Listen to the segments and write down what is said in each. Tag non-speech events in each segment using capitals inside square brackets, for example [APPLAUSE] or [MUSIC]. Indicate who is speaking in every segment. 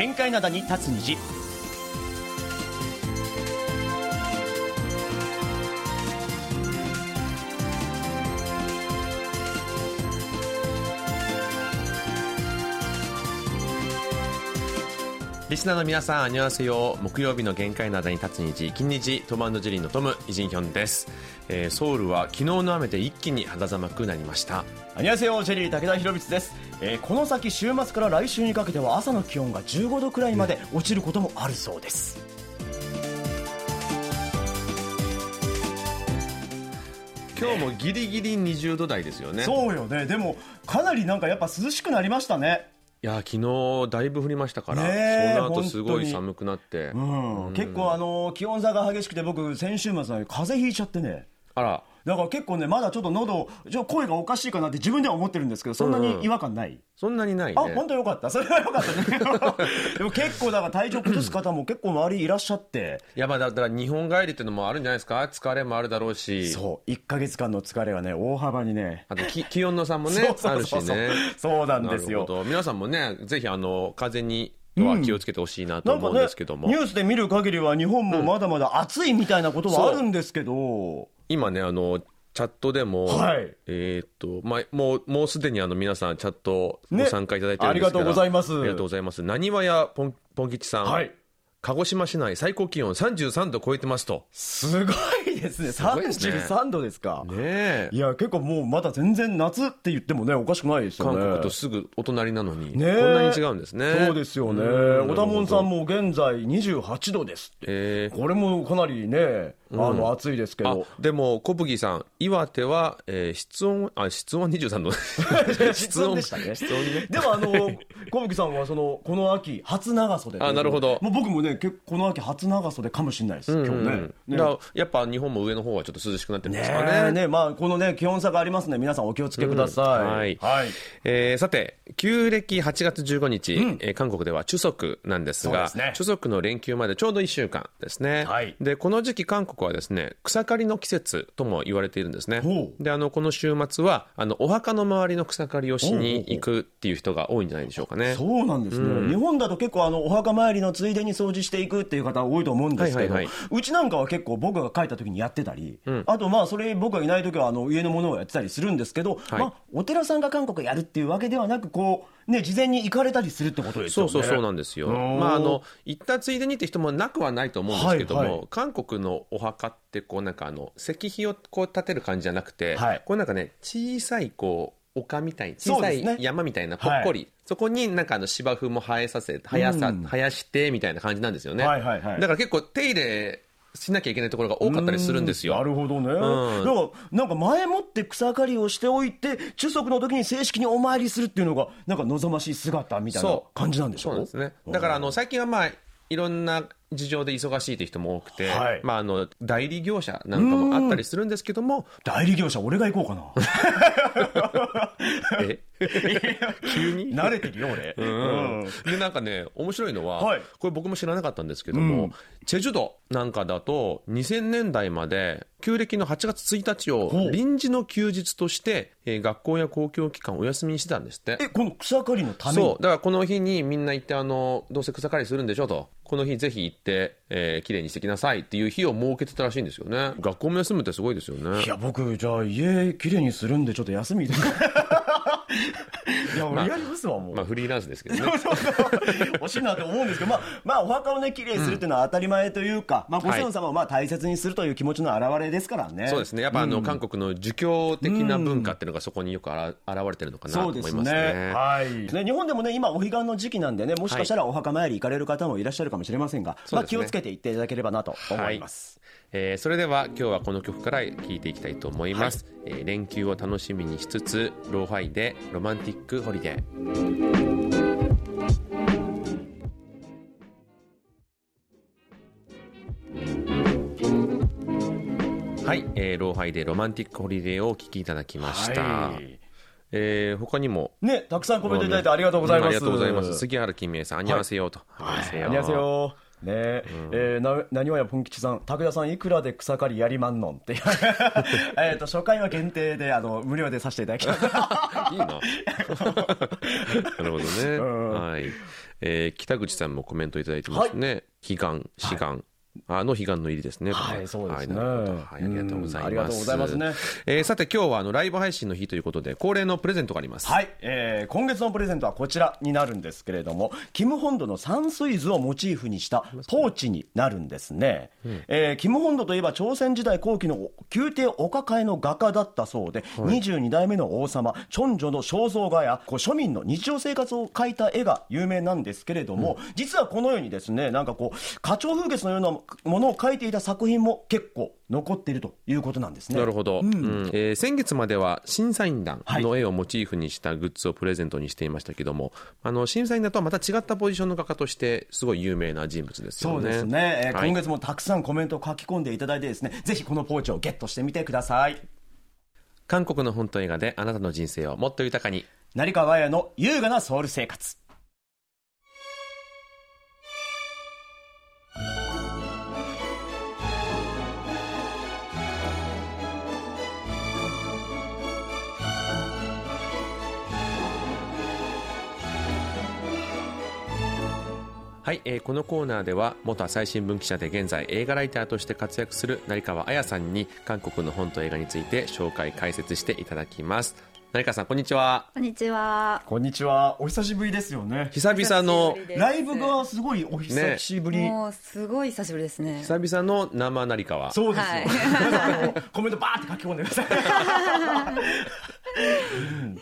Speaker 1: 玄海灘に立つ虹。
Speaker 2: リスナーの皆さん、안녕하세요。木曜日の玄海灘に立つ虹、金日、トムジェリーのトム、イジンヒョンです。えーソウルは昨日の雨で一気に肌寒くなりました。
Speaker 1: 안녕하세요、ジェリー武田博光です、えーこの先週末から来週にかけては朝の気温が15度くらいまで落ちることもあるそうです、
Speaker 2: 今日もギリギリ20度台ですよね。
Speaker 1: そうよねでもかなりなんかやっぱ涼しくなりましたね
Speaker 2: いや、昨日だいぶ降りましたから、
Speaker 1: ねえ
Speaker 2: その後すごい寒くなって。
Speaker 1: うん、結構あの気温差が激しくて僕先週末は風邪ひいちゃってね。
Speaker 2: あら、
Speaker 1: だから結構ねまだちょっと喉ちょ声がおかしいかなって自分では思ってるんですけどそんなに違和感ない、
Speaker 2: そんなにないね。
Speaker 1: あ本当よかった。それはよかったね。[LAUGHS] でも結構だから体調崩す方も結構周りいらっしゃって。
Speaker 2: いや、まあだだから日本帰りっていうのもあるんじゃないですか？疲れもあるだろうし。
Speaker 1: そう。1か月間の疲れがね大幅にね。
Speaker 2: あとき気温の差もね [LAUGHS] あるしね。
Speaker 1: そうなんですよ。
Speaker 2: なるほど。皆さんもね、ぜひあの、風には気をつけてほしいなと思うんですけども。
Speaker 1: ニュースで見る限りは日本もまだまだ暑いみたいなことはあるんですけど、
Speaker 2: 今ね、あの、チャットでも、
Speaker 1: はい。
Speaker 2: えーっと、まあ、もう、もうすでにあの、皆さんチャットご
Speaker 1: ね。
Speaker 2: 参加いただいてるんですが、
Speaker 1: ありがとうございます。
Speaker 2: ありがとうございます。なにわやポン、ポン吉さん。
Speaker 1: はい。
Speaker 2: 鹿児島市内最高気温33度超えてますと。
Speaker 1: すごいですね。
Speaker 2: ごいですね。
Speaker 1: 33度ですか。
Speaker 2: ねえ。
Speaker 1: い。や結構もうまだ全然夏って言ってもねおかしくないですよね。
Speaker 2: 韓国とすぐお隣なのに、
Speaker 1: ねえ。
Speaker 2: こんなに違うんですね。
Speaker 1: そうですよね。
Speaker 2: うん。
Speaker 1: 小田門さんも現在28度ですって。
Speaker 2: えー。
Speaker 1: これもかなりねあの暑いですけ
Speaker 2: あ
Speaker 1: ど、
Speaker 2: でも、小麦さん、岩手は、えー室温、あ、室温は23度。[LAUGHS]
Speaker 1: 室温でしたね。
Speaker 2: 室温ね。
Speaker 1: でもあの小吹さんはそのこの秋初長袖で。
Speaker 2: あなるほど。
Speaker 1: もう僕もね結構この秋初長袖かもしれないです。今日ね
Speaker 2: うん。
Speaker 1: ね。
Speaker 2: だからやっぱ日本も上の方はちょっと涼しくなってるんですか
Speaker 1: ね。え
Speaker 2: ね。
Speaker 1: ねまあこのね気温差がありますね。皆さんお気をつけください、
Speaker 2: うん。はい。
Speaker 1: はい。
Speaker 2: えーさて、旧暦8月15日、えー韓国では中足なんですが、
Speaker 1: ね。
Speaker 2: 中足の連休までちょうど1週間ですね。
Speaker 1: はい。
Speaker 2: で、この時期韓国はですね、草刈りの季節とも言われているんですね。で、あの、この週末は、あの、お墓の周りの草刈りをしに行くっていう人が多いんじゃないでしょうかね。
Speaker 1: そうなんですね、日本だと結構あのお墓参りのついでに掃除していくっていう方多いと思うんですけど、うちなんかは結構僕が帰った時にやってたり、あとまあそれ僕がいない時はあの家のものをやってたりするんですけど、
Speaker 2: はい。
Speaker 1: まあ、お寺さんが韓国やるっていうわけではなくこう、ね、事前に行かれたりするってことですよね。
Speaker 2: そうそうそうなんですよ。
Speaker 1: ん
Speaker 2: まあ、あの、行ったついでにって人もなくはないと思うんですけども、
Speaker 1: はいはい。
Speaker 2: 韓国のお墓って、こうなんかあの、石碑をこう立てる感じじゃなくて、
Speaker 1: はい。
Speaker 2: こうなんかね、小さいこう、丘みたい、小さい山みたいな、ぽっこり、そこになんかあの芝生も生えさせ、生やさ、
Speaker 1: うん
Speaker 2: 生やして、みたいな感じなんですよね。
Speaker 1: はいはいはい。
Speaker 2: だから結構手入れしなきゃいけないところが多かったりするんですよ。
Speaker 1: なるほどね、
Speaker 2: ん。
Speaker 1: だからなんか前もって草刈りをしておいて中足の時に正式にお参りするっていうのがなんか望ましい姿みたいな
Speaker 2: そう。
Speaker 1: 感じなんでしょ？
Speaker 2: そうなんですね。だからあの最近はまあいろんな事情で忙しいという人も多くて、
Speaker 1: はい。
Speaker 2: まああの代理業者なんかもあったりするんですけども、
Speaker 1: 代理業者俺が行こうか [LAUGHS]
Speaker 2: え？[LAUGHS] 急に？
Speaker 1: な慣れてるよ俺、
Speaker 2: うん。
Speaker 1: うん。
Speaker 2: でなんかね面白いのは、
Speaker 1: はい。
Speaker 2: これ僕も知らなかったんですけども、
Speaker 1: うん。
Speaker 2: チェジュ島なんかだと2000年代まで旧暦の8月1日を臨時の休日として、えー学校や公共機関お休みにしてたんですって。
Speaker 1: えこの草刈りのために？
Speaker 2: そう。だからこの日にみんな行ってあのどうせ草刈りするんでしょとこの日ぜひ行って、えー、綺麗にしてきなさいっていう日を設けてたらしいんですよね。学校も休むってすごいですよね。
Speaker 1: いや僕じゃあ家綺麗にするんでちょっと休み。でや俺やりますわもう、
Speaker 2: まあフリーランスですけどね。[LAUGHS]
Speaker 1: 欲しいなと思うんですけど、まあ、まあ、お墓をね、きれいにするっていうのは当たり前というか、まあ、ご先祖様をまあ大切にするという気持ちの表れですからね。
Speaker 2: そうですね。やっぱあの、韓国の儒教的な文化っていうのがそこによくあら現れてるのかなと思いますね。
Speaker 1: ね。はい。ね、日本でもね、今、お彼岸の時期なんでね、もしかしたらお墓参り行かれる方もいらっしゃるかもしれませんが、まあ、気をつけていっていただければなと思います。
Speaker 2: えー、それでは今日はこの曲から聴いていきたいと思います、はい、えー、連休を楽しみにしつつローファイで「ロマンティックホリデー」はい、えー、ローファイでロマンティックホリデーをお聞きいただきました。
Speaker 1: はい、
Speaker 2: えー、他にも。
Speaker 1: ね、たくさんコメントいただいてありがとうございます。
Speaker 2: うん、ありがとうございます。杉原金明さん、あにゃわせようと。
Speaker 1: はい、
Speaker 2: 안녕하세 요。
Speaker 1: ありがとうございます。ねえ、えーな、なにわやぽん吉さん、拓也さんいくらで草刈りやりまんのんって。[LAUGHS] えっと、初回は限定で、あの、無料でさせていただきます。[LAUGHS]
Speaker 2: いいな。[LAUGHS] なるほどね。はい。えー北口さんもコメントいただいてますね。彼岸、此岸。あの悲願の入りですね。
Speaker 1: はいそうですね
Speaker 2: はい、ありがとうございます。
Speaker 1: うんありがとうございますね
Speaker 2: えーさて今日はあのライブ配信の日ということで、恒例のプレゼントがあります。
Speaker 1: はい、えー今月のプレゼントはこちらになるんですけれども、キム本土の山水図をモチーフにしたポーチになるんですね。えーキム本土といえば朝鮮時代後期の宮廷お抱えの画家だったそうで、22代目の王様、チョンジョの肖像画やこう庶民の日常生活を描いた絵が有名なんですけれども、実はこのようにですね、なんかこう、花鳥風月のようなものを描いていた作品も結構残っているということなんですね。
Speaker 2: なるほど、うん。えー先月までは審査員団の絵をモチーフにしたグッズをプレゼントにしていましたけども、あの審査員団とはまた違ったポジションの画家としてすごい有名な人物ですよね。
Speaker 1: そうですね、えー
Speaker 2: はい。
Speaker 1: 今月もたくさんコメントを書き込んでいただいてですねぜひこのポーチをゲットしてみてください。
Speaker 2: 韓国の本と映画であなたの人生をもっと豊かに。
Speaker 1: 成川彩の優雅なソウル生活
Speaker 2: はい、えーこのコーナーでは元朝日新聞記者で現在映画ライターとして活躍する成川彩さんに韓国の本と映画について紹介解説していただきます。成川さんこんにちは。
Speaker 3: こんにちは。
Speaker 1: こんにちは。お久しぶりですよね。
Speaker 2: 久々の
Speaker 3: 久しぶりです。
Speaker 1: ライブがすごいお久しぶり、
Speaker 3: もうすごい久しぶりですね。
Speaker 2: 久々の生成川。
Speaker 1: そうですよ、
Speaker 3: はい。
Speaker 1: コメントバーって書き込んでください [LAUGHS]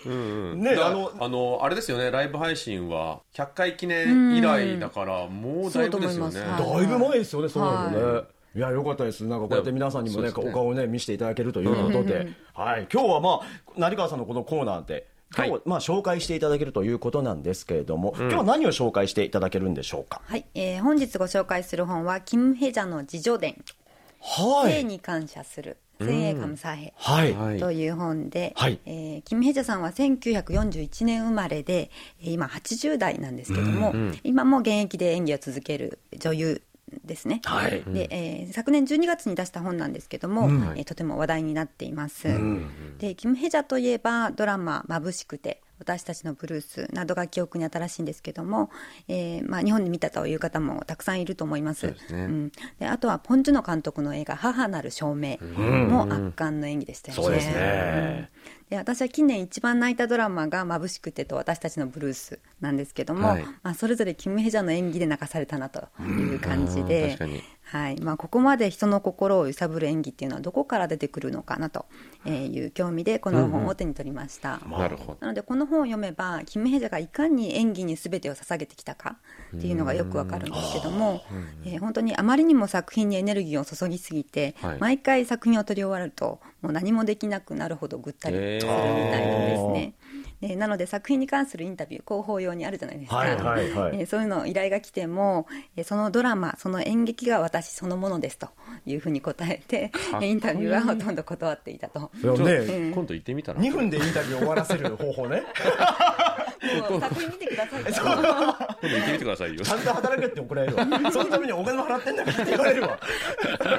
Speaker 1: うん。ね
Speaker 2: だ
Speaker 1: あの
Speaker 2: あのあれですよねライブ配信は100回記念以来だからもうだいぶですよね。
Speaker 3: そうと思い
Speaker 1: だいぶ前ですよね、そうなのね。、
Speaker 3: はい。
Speaker 1: や、よかったです。なんかこうやって皆さんにもね、
Speaker 2: ね
Speaker 1: お顔をね、見せていただけるということで、はい。今日はまあ、成川さんのこのコーナーで、今日、
Speaker 2: はい。
Speaker 1: まあ、紹介していただけるということなんですけれども、今日は何を紹介していただけるんでしょうか？
Speaker 3: はい、えー本日ご紹介する本は、キム・ヘジャの自叙伝、
Speaker 1: はい。
Speaker 3: 性に感謝する、性カムサヘ。という本で、
Speaker 1: はい。
Speaker 3: えーキム・ヘジャさんは1941年生まれでえー今80代なんですけども、今も現役で演技を続ける女優ですね、
Speaker 1: はい。
Speaker 3: でえー昨年12月に出した本なんですけども、えーとても話題になっています、でキム・ヘジャといえばドラマ「眩しくて」私たちのブルースなどが記憶に新しいんですけども、えーまあ、日本で見たという方もたくさんいると思います。
Speaker 2: そうですね。
Speaker 3: ん、であとはポン・ジュノ監督の映画「母なる証明」も圧巻の演技でしたよね。
Speaker 1: そうですね。
Speaker 3: うん。で私は近年一番泣いたドラマが「眩しくて」と「私たちのブルース」なんですけども、
Speaker 2: はい。
Speaker 3: まあ、それぞれキム・ヘジャの演技で泣かされたなという感じ
Speaker 2: うん。
Speaker 3: で
Speaker 2: 確かに、
Speaker 3: はい。まあ、ここまで人の心を揺さぶる演技っていうのはどこから出てくるのかなという興味でこの本を手に取りました。
Speaker 2: なるほど。
Speaker 3: なのでこの本を読めばキム・ヘジャがいかに演技に全てを捧げてきたかっていうのがよくわかるんですけども、えー本当にあまりにも作品にエネルギーを注ぎすぎて、
Speaker 2: はい。
Speaker 3: 毎回作品を撮り終わるともう何もできなくなるほどぐったりするみたいなんですね。でなので作品に関するインタビュー広報用にあるじゃないですか、
Speaker 1: はいはいはい。
Speaker 3: えーそういうの依頼が来ても、えーそのドラマその演劇が私そのものですというふうに答えて
Speaker 2: こいい。
Speaker 3: インタビューはほとんど断っていたと。
Speaker 1: ね、
Speaker 2: 今度行ってみたら
Speaker 1: ？2分でインタビューを終わらせる方法ね。[LAUGHS]
Speaker 3: もう作品見てくださいと
Speaker 2: 今度行ってみてくださいよ
Speaker 1: ちゃんと働けって怒られるわ。[LAUGHS] そのためにお金も払ってんだからって言われるわ。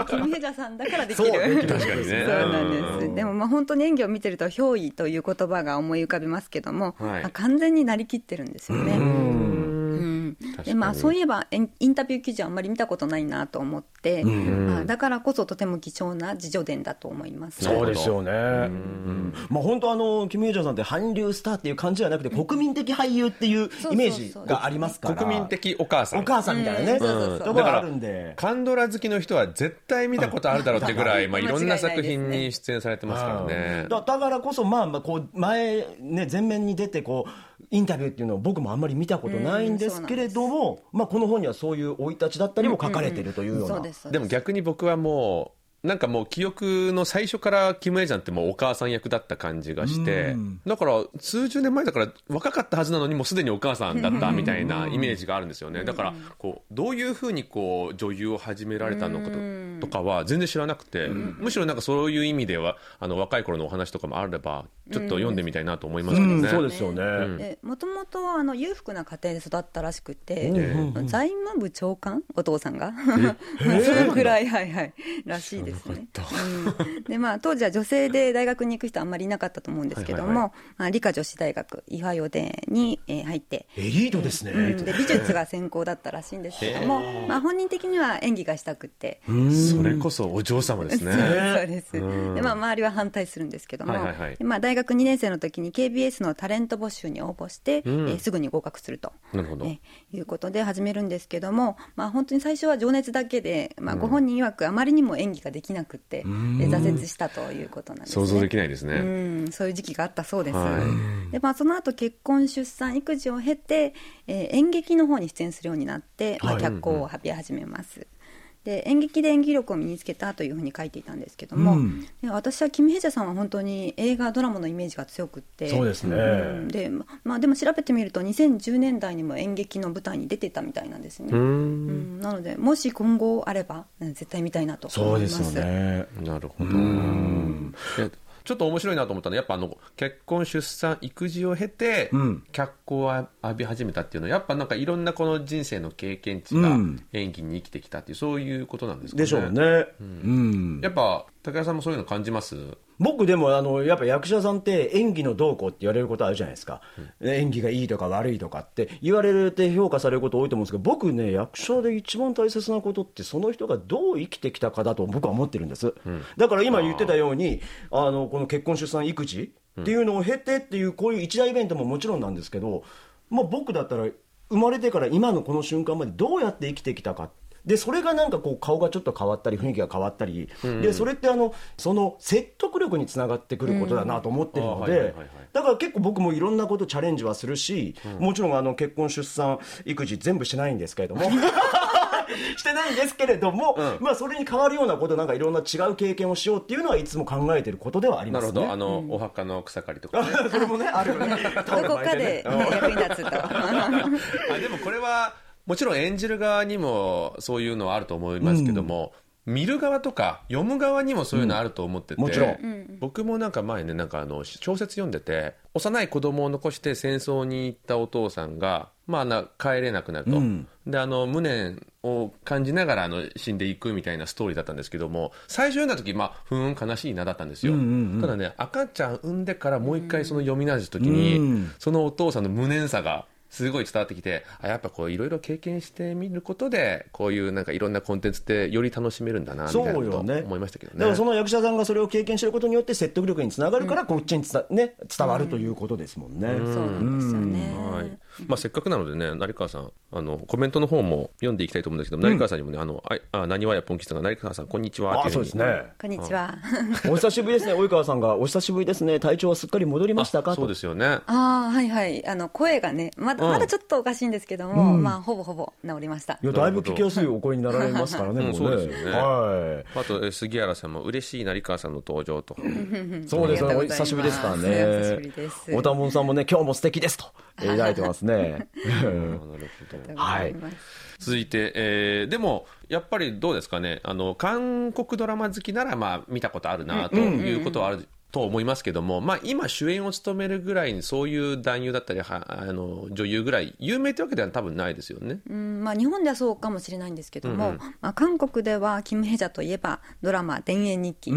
Speaker 3: キム・ヘジャさんだからでき
Speaker 1: そう
Speaker 3: る。
Speaker 1: できる
Speaker 2: 確かにね
Speaker 3: そうなん
Speaker 2: うん
Speaker 3: です。でもまあ本当に演技を見てると憑依という言葉が思い浮かびますけども、
Speaker 2: はい
Speaker 3: まあ完全になりきってるんですよね。うん。でまあ、そういえばインタビュー記事はあんまり見たことないなと思って、まあ、だからこそとても貴重な自叙伝だと思います。
Speaker 1: そうですよね。うん。まあ本当あの、キム・ヘイジャーさんって韓流スターっていう感じじゃなくて、国民的俳優っていうイメージがありますから。
Speaker 2: 国民的お母さん。
Speaker 1: お母さんみたいなね、
Speaker 3: うん。そうそうそう
Speaker 1: ところがあるんで。
Speaker 2: カンドラ好きの人は絶対見たことあるだろうってぐらい、まあ、いろんな作品に出演されてますからね。
Speaker 1: だだからこそ、まあ、まあこう前、ね、前面に出てこう、インタビューっていうのを僕もあんまり見たことないんですけれども、まあ、この本にはそういう生い立ちだったりも書かれているというような。
Speaker 2: でも逆に僕はもう、なんかもう記憶の最初からキム・エイジャンってもうお母さん役だった感じがして、だから数十年前だから若かったはずなのにもうすでにお母さんだったみたいなイメージがあるんですよね。だからこう、どういうふうにこう女優を始められたのかととかは全然知らなくて、むしろなんかそういう意味ではあの若い頃のお話とかもあればちょっと読んでみたいなと思いますけどね。
Speaker 1: そうですよね。
Speaker 3: もともとあの裕福な家庭で育ったらしくて、財務部長官？お父さんが。[LAUGHS] それくらいはいはい。らしいですね。でまあ当時は女性で大学に行く人あんまりいなかったと思うんですけども、まあ理科女子大学イファヨデに、えー、入って。
Speaker 1: エリートですね、
Speaker 3: で美術が専攻だったらしいんですけども、まあ本人的には演技がしたくて、
Speaker 2: それこそお嬢様ですね。
Speaker 3: そうです。でまあ周りは反対するんですけども、まあ大学2年生の時に KBS のタレント募集に応募して、えー、すぐに合格すると、なるほど、えー、いうことで始めるんですけども、まあ本当に最初は情熱だけで、まあご本人曰くあまりにも演技ができなくて、挫折したということなんです、ね、
Speaker 2: 想像できないですね。う
Speaker 3: ん、そういう時期があったそうです。はい、でまあその後結婚出産育児を経て、えー、演劇の方に出演するようになって、まあ、脚光を浴び始めます。はいで演劇で演技力を身につけたというふうに書いていたんですけども、うん、私はキム・ヘジャさんは本当に映画ドラマのイメージが強くって
Speaker 1: そうですね、う
Speaker 3: ん、でまあ、でも調べてみると2010年代にも演劇の舞台に出てたみたいなんですね、うん、なのでもし今後あれば絶対見たいなと思います。そうですよね。
Speaker 2: なるほどちょっと面白いなと思ったのはやっぱあの結婚出産育児を経て、脚光を浴び始めたっていうのはやっぱなんかいろんなこの人生の経験値が演技に生きてきたっていうそういうことなんですかね。
Speaker 1: でしょうね。
Speaker 2: うん、やっぱ武田さんもそういうの感じます？
Speaker 1: 僕でもあのやっぱ役者さんって演技のどうこうって言われることあるじゃないですか、うん、演技がいいとか悪いとかって言われて評価されること多いと思うんですけど僕ね役者で一番大切なことってその人がどう生きてきたかだと僕は思ってるんです、うん、だから今言ってたようにあのこの結婚出産育児っていうのを経てっていうこういう一大イベントももちろんなんですけど、まあ、僕だったら生まれてから今のこの瞬間までどうやって生きてきたかでそれがなんかこう顔がちょっと変わったり雰囲気が変わったり、うん、でそれってあのその説得力につながってくることだなと思ってるのでだから結構僕もいろんなことチャレンジはするし、うん、もちろんあの結婚出産育児全部しないんですけれども [LAUGHS] してないんですけれども、うん、まあそれに変わるようなことなんかいろんな違う経験をしようっていうのはいつも考えてることではありますね。なるほど、
Speaker 2: あの、お墓の草刈りとか、ね、[LAUGHS]
Speaker 1: それもねあるよね。
Speaker 3: どこかで [LAUGHS] 役に立つと。あ
Speaker 2: でもこれはもちろん演じる側にもそういうのはあると思いますけども、うん、見る側とか読む側にもそういうのあると思ってて、うん、
Speaker 1: もちろん。
Speaker 2: 僕もなんか前ねなんかあの小説読んでて幼い子供を残して戦争に行ったお父さんが、まあ、な帰れなくなると、うん、であの無念を感じながらあの死んでいくみたいなストーリーだったんですけども最初読んだ時、まあ、ふん悲しいなだったんですよ、うんうんうん、ただね赤ちゃん産んでからもう一回その読み直した時に、うん、そのお父さんの無念さがすごい伝わってきてあやっぱこういろいろ経験してみることでこういうなんかいろんなコンテンツってより楽しめるんだなみたいなこと思いましたけどね。
Speaker 1: だからその役者さんがそれを経験してることによって説得力につながるから、こっちにつね、伝わるということですもんね、そう
Speaker 3: なんですよね、
Speaker 2: はいまあ、せっかくなのでね成川さんあのコメントの方も読んでいきたいと思うんですけど、成川さんにもねあのあなにわやぽんきさんが成川さんこんにちは
Speaker 1: あそうですね。
Speaker 3: こんにちは。
Speaker 1: お久しぶりですね及川さんが。お久しぶりですね。体調はすっかり戻りましたか？
Speaker 2: そうですよね。あ
Speaker 3: あはいはい。あの声がねまだ,、まだちょっとおかしいんですけども、まあほぼほぼ治りました。
Speaker 1: いやだいぶ聞きやすいお声になられますからね、
Speaker 2: そうですよね、はい、あと杉原さんも嬉しい成川さんの登場と
Speaker 1: そうですね。お久しぶりですからね。お久しぶりです。おたもんさんもね今日も素敵ですと [LAUGHS] い。ただいてますねなる
Speaker 2: ほどはい。[LAUGHS] 続いて、えー、でもやっぱりどうですかね。あの韓国ドラマ好きならまあ見たことあるなということはある、と思いますけども、まあ、今、主演を務めるぐらいにそういう男優だったりはあの女優ぐらい有名というわけでは多分ないですよね、
Speaker 3: うんまあ、日本ではそうかもしれないんですけども、うんまあ、韓国ではキム・ヘジャといえばドラマ「田園日記」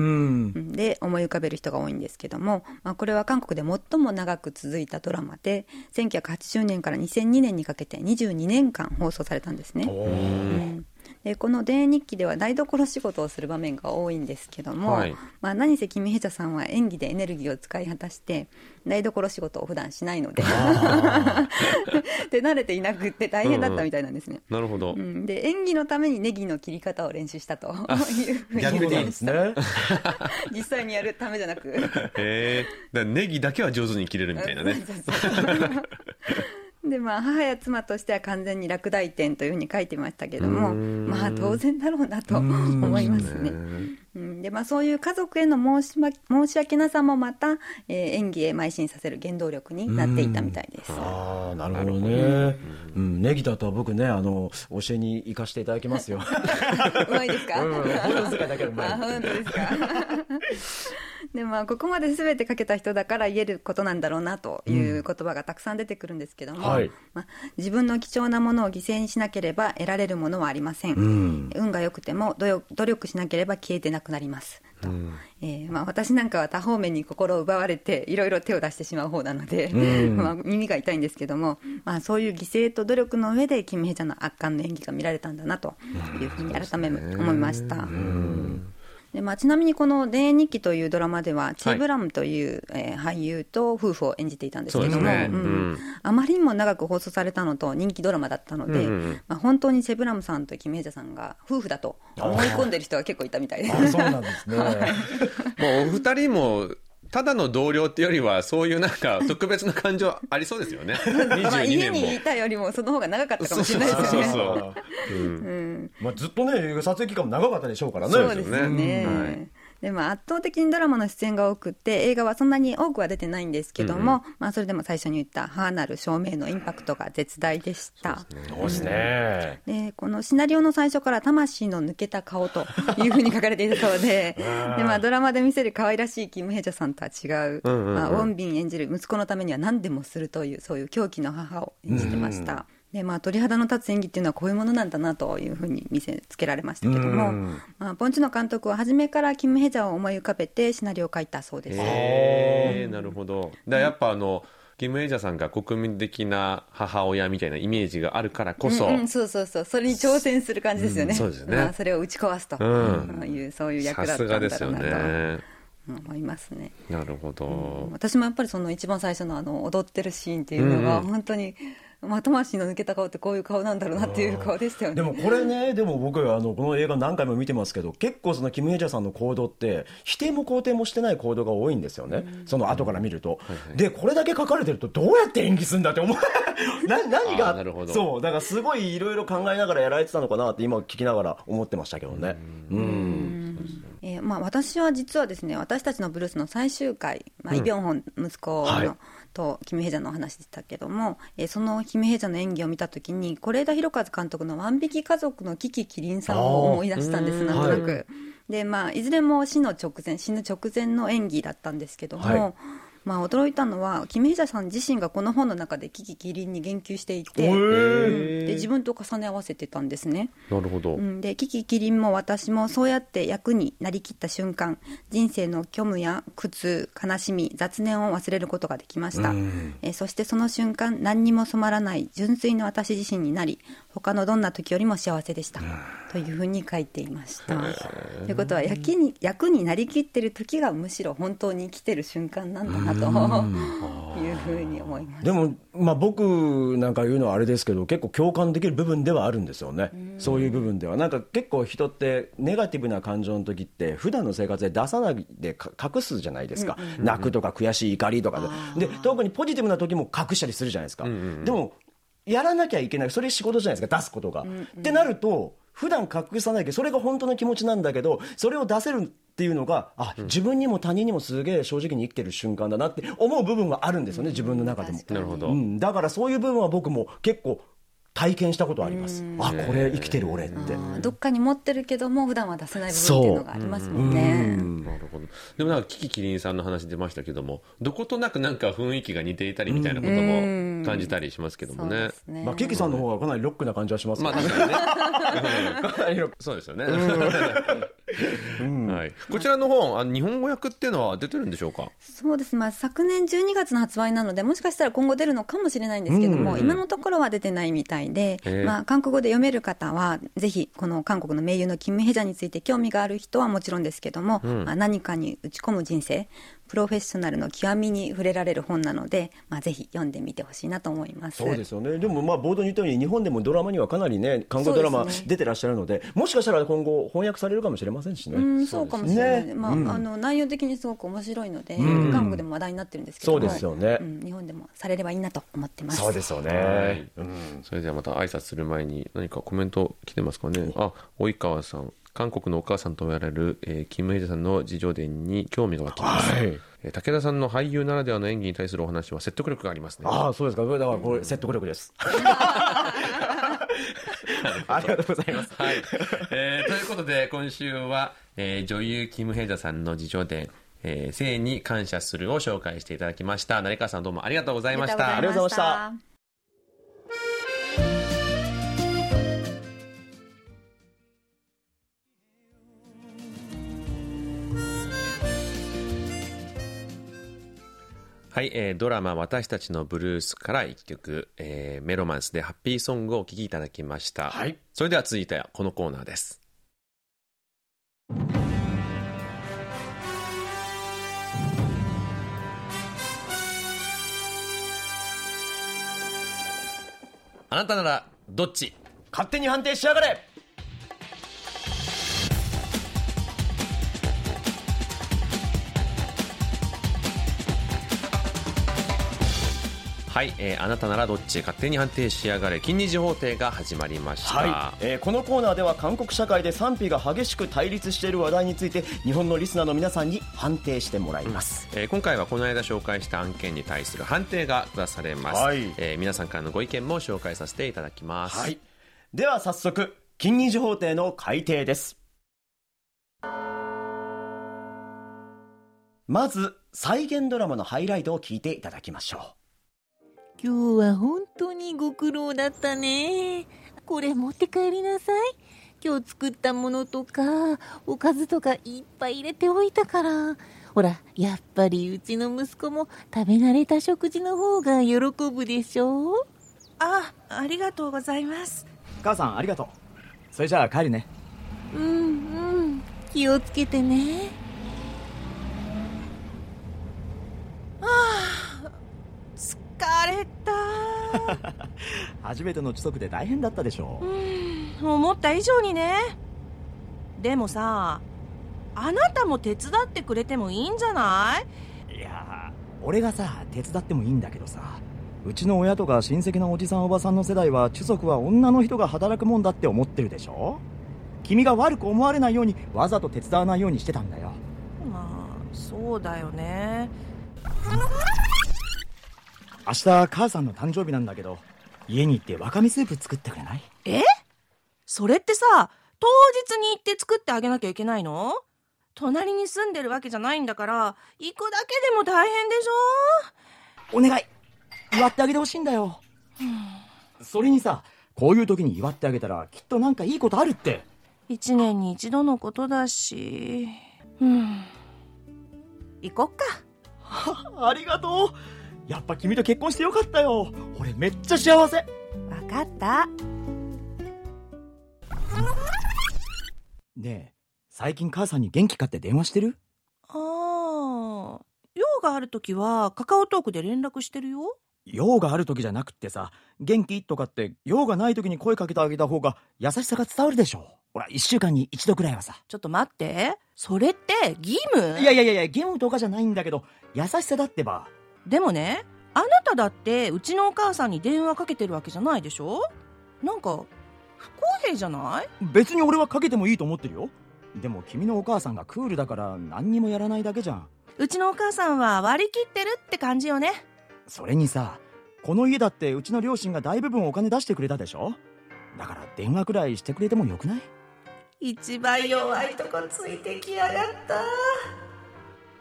Speaker 3: で思い浮かべる人が多いんですけども、まあ、これは韓国で最も長く続いたドラマで1980年から2002年にかけて22年間放送されたんですね。うんでこの「田園日記」では台所仕事をする場面が多いんですけども、はい、まあ、何せキム・ヘチャさんは演技でエネルギーを使い果たして台所仕事を普段しないのでで [LAUGHS] 慣れていなくて大変だったみたいなんですね、
Speaker 2: うんうん、なるほど、う
Speaker 3: ん、で演技のためにネギの切り方を練習したというふうに言ってました、ね、[LAUGHS] 実際にやるためじゃなく。へ
Speaker 2: えネギだけは上手に切れるみたいなね [LAUGHS]
Speaker 3: でまあ母や妻としては完全に落第点というふうに書いてましたけどもまあ当然だろうなと思いますね。でまあ、そういう家族への申し申し訳なさもまた、えー、演技へ邁進させる原動力になっていたみたいです。
Speaker 1: ああなるほどね。うん、ネギだとは僕ねあの教えに行かせていただきますよ。[LAUGHS]
Speaker 3: うまいですか？うん、
Speaker 1: 本当だけうまい。
Speaker 3: あ本当ですか？[LAUGHS] でまあここまで全てかけた人だから言えることなんだろうなという言葉がたくさん出てくるんですけども、はい、まあ、自分の貴重なものを犠牲にしなければ得られるものはありません、うん、運が良くても努力しなければ消えてなくなります。と、うん、えー、まあ、私なんかは多方面に心を奪われていろいろ手を出してしまう方なので、うん、[LAUGHS] まあ、耳が痛いんですけども、まあ、そういう犠牲と努力の上でキム・ヘジャの圧巻の演技が見られたんだなというふうに改め思いました。うんでまあ、ちなみにこの「田園日記」というドラマではチー・ブラムという、はい、えー、俳優と夫婦を演じていたんですけども、ね。うん、あまりにも長く放送されたのと人気ドラマだったので、うん、まあ、本当にチェ・ブラムさんとキム・ヘジャさんが夫婦だと思い込んでる人が結構いたみたいです。
Speaker 1: そうなんですね。もう
Speaker 2: お二人もただの同僚っていうよりは、そういうなんか [LAUGHS] 特別な感情ありそうですよね。[LAUGHS]
Speaker 3: まあ家にいたよりもその方が長かったかもしれないですよね。そうそうそう。
Speaker 1: うん。まあずっとね、撮影期間も長かったでしょうからね。
Speaker 3: そうですね。ねはいでも圧倒的にドラマの出演が多くて映画はそんなに多くは出てないんですけども、うん、まあ、それでも最初に言った母なる照明のインパクトが絶大でした。
Speaker 1: そうですね、
Speaker 3: でこのシナリオの最初から魂の抜けた顔というふうに書かれていたそうで [LAUGHS] で、まあ、ドラマで見せる可愛らしいキム・ヘジャさんとは違う,、まあ、ウォンビン演じる息子のためには何でもするというそういう狂気の母を演じてました。うんでまあ、鳥肌の立つ演技っていうのはこういうものなんだなというふうに見せつけられましたけども、まあ、ポンチュの監督は初めからキム・ヘジャーを思い浮かべてシナリオを書いたそうです。
Speaker 2: へなるほど。だやっぱあの、キム・ヘジャーさんが国民的な母親みたいなイメージがあるからこそ、うん
Speaker 3: うん、そうそうそう。それに挑戦する感じですよね、うん、
Speaker 2: そうですね、
Speaker 3: まあ、それを打ち壊すと。いう、そういう役だったんだろうなと。
Speaker 2: ね。
Speaker 3: 思いますね。
Speaker 2: なるほど、う
Speaker 3: ん、私もやっぱりその一番最初のあの踊ってるシーンっていうのが本当にまあ、魂の抜けた顔ってこういう顔なんだろうなっていう顔でしたよね。
Speaker 1: でもこれね、でも僕、あの、この映画何回も見てますけど、結構そのキム・ヘジャさんの行動って、否定も肯定もしてない行動が多いんですよね。その後から見ると。で、これだけ書かれてると、どうやって演技するんだって思う。[LAUGHS] な何が、そう、だからすごいいろいろ考えながらやられてたのかなって今聞きながら思ってましたけどね。うん。うん
Speaker 3: えーまあ、私は実はですね私たちのブルースの最終回、まあ、イ・ビョンホン息子の、はいとキム・ヘジャのお話でしたけども、えー、そのキム・ヘジャの演技を見たときに是枝裕和監督の「万引き家族のキキキリンさん」を思い出したんですなんとなく。はい、でまあ、いずれも死の直前死ぬ直前の演技だったんですけども、はいまあ、驚いたのはキム・ヘジャさん自身がこの本の中でキキキリンに言及していて、うん、で自分と重ね合わせてたんですね。
Speaker 2: なるほど、う
Speaker 3: ん、でキキキリンも私もそうやって役になりきった瞬間人生の虚無や苦痛悲しみ雑念を忘れることができました、うん、えそしてその瞬間何にも染まらない純粋な私自身になり他のどんな時よりも幸せでした、というふうに書いていました。ということは役に役になりきってる時がむしろ本当に生きてる瞬間なんだなと。[LAUGHS] いうふうに思います。
Speaker 1: でも、まあ、僕なんか言うのはあれですけど結構共感できる部分ではあるんですよね、そういう部分では。なんか結構人ってネガティブな感情の時って普段の生活で出さないで隠すじゃないですか、うんうん、泣くとか悔しい怒りとかで。で特にポジティブな時も隠したりするじゃないですか。うんうん、でもやらなきゃいけない。それ仕事じゃないですか。出すことが。うんうん、ってなると普段隠さないけどそれが本当の気持ちなんだけどそれを出せるっていうのがあ自分にも他人にもすげえ正直に生きてる瞬間だなって思う部分があるんですよね自分の中でも。
Speaker 2: なるほど、
Speaker 1: うん、だからそういう部分は僕も結構体験したことあります。あ、これ生きてる俺って。
Speaker 3: どっかに持ってるけども普段は出せない部分っていうのがありますもんね。
Speaker 2: なるほど。でもなんかキキキリンさんの話出ましたけども、どことなくなんか雰囲気が似ていたりみたいなことも感じたりしますけどもね。
Speaker 1: ねまあキキさんの方がかなりロックな感じはします、
Speaker 2: ね。まあ確かにね。[LAUGHS] かなりロック。そうですよね。はい。こちらの本、あ日本語訳っていうのは出てるんでしょうか？
Speaker 3: そうです。まあ昨年12月の発売なので、もしかしたら今後出るのかもしれないんですけども、今のところは出てないみたいいで、まあ、韓国語で読める方は、ぜひ、この韓国の名優のキム・ヘジャについて興味がある人はもちろんですけども、うん、まあ、何かに打ち込む人生、プロフェッショナルの極みに触れられる本なので、まあ、ぜひ読んでみてほしいなと思います。
Speaker 1: そうですよね、でもまあ冒頭に言ったように、日本でもドラマにはかなりね、韓国ドラマ出てらっしゃるので、でね、もしかしたら今後、翻訳されるかもしれませんしね。
Speaker 3: うん、そうかもしれない、ね、まあ、うん、あの内容的にすごく面白いので、うん、韓国でも話題になってるんですけど
Speaker 1: そうですよね、
Speaker 3: うん、日本でもされればいいなと思ってます。
Speaker 1: そうですよね、はい、うん、
Speaker 2: それではまた挨拶する前に、何かコメント来てますかね、あ及川さん。韓国のお母さんと言われる、えー、キム・ヘジャさんの自叙伝に興味が湧きます、はい、えー、武田さんの俳優ならではの演技に対するお話は説得力がありますね。
Speaker 4: ああそうですか。だからこれ説得力です。[LAUGHS] ありがとうございます、
Speaker 2: はい。えー、ということで今週は、えー、女優キム・ヘジャさんの自叙伝えー、性に感謝するを紹介していただきました。成川さんどうもありがとうございました。
Speaker 4: ありがとうございました
Speaker 2: はい、えー、ドラマ私たちのブルースから一曲、えー、メロマンスでハッピーソングをお聴きいただきました。はい。それでは続いてはこのコーナーです。あなたならどっち？
Speaker 4: 勝手に判定しやがれ
Speaker 2: はい、えー、あなたならどっち勝手に判定しやがれ金二次法廷が始まりました、は
Speaker 4: いえー、このコーナーでは韓国社会で賛否が激しく対立している話題について日本のリスナーの皆さんに判定してもらいます、
Speaker 2: うん、えー、今回はこの間紹介した案件に対する判定が下されます、はい。えー、皆さんからのご意見も紹介させていただきます、はい、
Speaker 4: では早速金二次法廷の改定です。まず再現ドラマのハイライトを聞いていただきましょう
Speaker 5: 今日は本当にご苦労だったね。これ持って帰りなさい。今日作ったものとか、おかずとかいっぱい入れておいたから。ほら、やっぱりうちの息子も食べ慣れた食事の方が喜ぶでしょ
Speaker 6: あ、ありがとうございます。
Speaker 4: 母さん、ありがとう。それじゃあ帰るね。
Speaker 5: うんうん。気をつけてね。
Speaker 6: れた。[LAUGHS]
Speaker 4: 初めての時速で大変だったでしょ
Speaker 6: う。思った以上にね。でもさあなたも手伝ってくれてもいいんじゃない？
Speaker 4: いや俺がさ手伝ってもいいんだけどさうちの親とか親戚のおじさんおばさんの世代は中足は女の人が働くもんだって思ってるでしょ？君が悪く思われないようにわざと手伝わないようにしてたんだよ。
Speaker 6: まあそうだよね
Speaker 4: 明日母さんの誕生日なんだけど家に行ってわかめスープ作ってくれない？
Speaker 6: え？それってさ当日に行って作ってあげなきゃいけないの？隣に住んでるわけじゃないんだから行くだけでも大変でし
Speaker 4: ょ？お願い。祝ってあげてほしいんだよ、それにさこういう時に祝ってあげたらきっとなんかいいことあるって。
Speaker 6: 一年に一度のことだし。うん。行こっ
Speaker 4: か。[LAUGHS] ありがとうやっぱ君と結婚してよかったよ。俺めっちゃ幸せ。
Speaker 6: 分かった。
Speaker 4: ねえ最近母さんに元気かって電話してる？
Speaker 6: ああ用がある時はカカオトークで連絡してるよ。
Speaker 4: 用がある時じゃなくってさ元気とかって用がない時に声かけてあげた方が優しさが伝わるでしょほら1週間に1度くらいはさ。
Speaker 6: ちょっと待って。それって義務？
Speaker 4: いやいやいや義務とかじゃないんだけど優しさだってば
Speaker 6: でもねあなただってうちのお母さんに電話かけてるわけじゃないでしょ？なんか不公平じゃない？
Speaker 4: 別に俺はかけてもいいと思ってるよ。でも君のお母さんがクールだから何にもやらないだけじゃん。
Speaker 6: うちのお母さんは割り切ってるって感じよね。
Speaker 4: それにさこの家だってうちの両親が大部分お金出してくれたでしょ？だから電話くらいしてくれてもよくない？
Speaker 6: 一番弱いとこついてきやがった。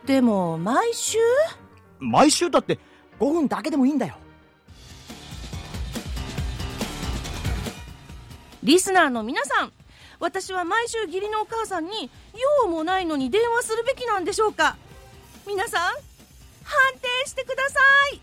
Speaker 6: でも毎週？
Speaker 4: 毎週だって5分だけでもいいんだよ。
Speaker 6: リスナーの皆さん私は毎週義理のお母さんに用もないのに電話するべきなんでしょうか？皆さん判定してください。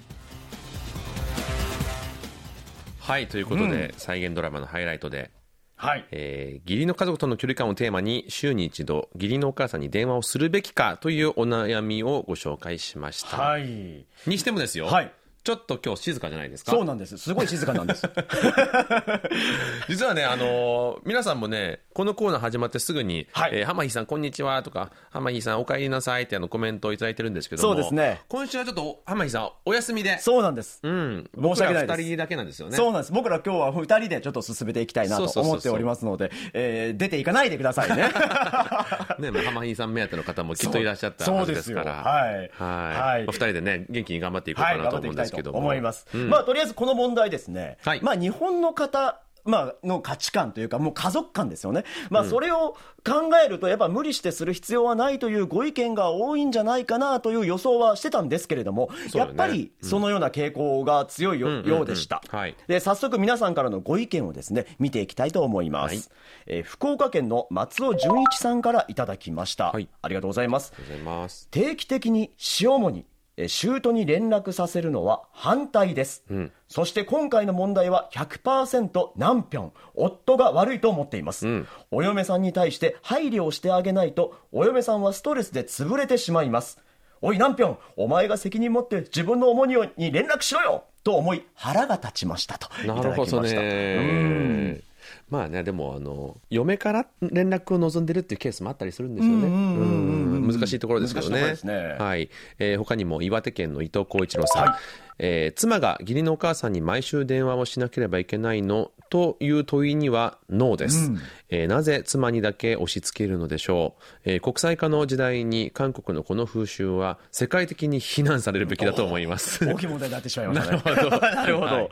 Speaker 2: はいということで、うん、再現ドラマのハイライトではい。えー、義理の家族との距離感をテーマに、週に一度、義理のお母さんに電話をするべきかというお悩みをご紹介しました。はい。にしてもですよ。はい。ちょっと今日静かじゃないですか？
Speaker 1: そうなんです。すごい静かなんです。[LAUGHS]
Speaker 2: 実はね、あのー皆さんもね、このコーナー始まってすぐに、
Speaker 1: はい。
Speaker 2: えー浜木さん、こんにちはとか、浜木さん、お帰りなさいってあのコメントをいただいてるんですけども、
Speaker 1: そうですね。
Speaker 2: 今週はちょっと浜木さん、お休みで、
Speaker 1: そうなんです。
Speaker 2: うん、
Speaker 1: 申し訳ないです。
Speaker 2: 僕ら二人だけなんですよね。
Speaker 1: そうなんです。僕ら今日は二人でちょっと進めていきたいなと思っておりますので、えー出ていかないでくださいね。[LAUGHS]
Speaker 2: ね、まあ浜木さん目当ての方もきっといらっしゃったはずですから、
Speaker 1: そうそうですよ。はい。
Speaker 2: はい。
Speaker 1: はい。
Speaker 2: まあ二人でね、元気に頑張っていこう
Speaker 1: はい、
Speaker 2: かなと思うんですけども。
Speaker 1: 思います。
Speaker 2: うん
Speaker 1: まあ、とりあえずこの問題ですね。
Speaker 2: はい
Speaker 1: まあ、日本の方、まあ、の価値観というか、もう家族観ですよね。まあ、それを考えると、やっぱ無理してする必要はないというご意見が多いんじゃないかなという予想はしてたんですけれども、
Speaker 2: ね
Speaker 1: やっぱりそのような傾向が強いよ,、
Speaker 2: うんうんうん
Speaker 1: ようでした。
Speaker 2: はい
Speaker 1: で、早速皆さんからのご意見をですね、見ていきたいと思います。
Speaker 2: はい
Speaker 1: えー福岡県の松尾純一さんからいただきました。
Speaker 2: はい
Speaker 1: ありがとうございます。
Speaker 2: ありがとうございます。
Speaker 1: 定期的に塩もにえーシュートに連絡させるのは反対です、
Speaker 2: ん。
Speaker 1: そして今回の問題は100%何ぴょん夫が悪いと思っています、
Speaker 2: ん。
Speaker 1: お嫁さんに対して配慮をしてあげないとお嫁さんはストレスで潰れてしまいます。おい何ぴょんお前が責任持って自分の重荷に連絡しろよと思い腹が立ちましたと。いた
Speaker 2: なるほど
Speaker 1: だきました。
Speaker 2: ね。まあね、でも、あの、嫁から連絡を望んでるっていうケースもあったりするんですよね。うん難しいところですけどね。
Speaker 1: ね
Speaker 2: はい。えー他にも岩手県の伊藤浩一郎さん。
Speaker 1: はい
Speaker 2: えー妻が義理のお母さんに毎週電話をしなければいけないのという問いにはノーです、えーなぜ妻にだけ押し付けるのでしょう、えー国際化の時代に韓国のこの風習は世界的に非難されるべきだと思います。[LAUGHS]
Speaker 1: 大きい問題になってしまいましたね。
Speaker 2: なるほど。[LAUGHS]
Speaker 1: なるほど。
Speaker 2: はい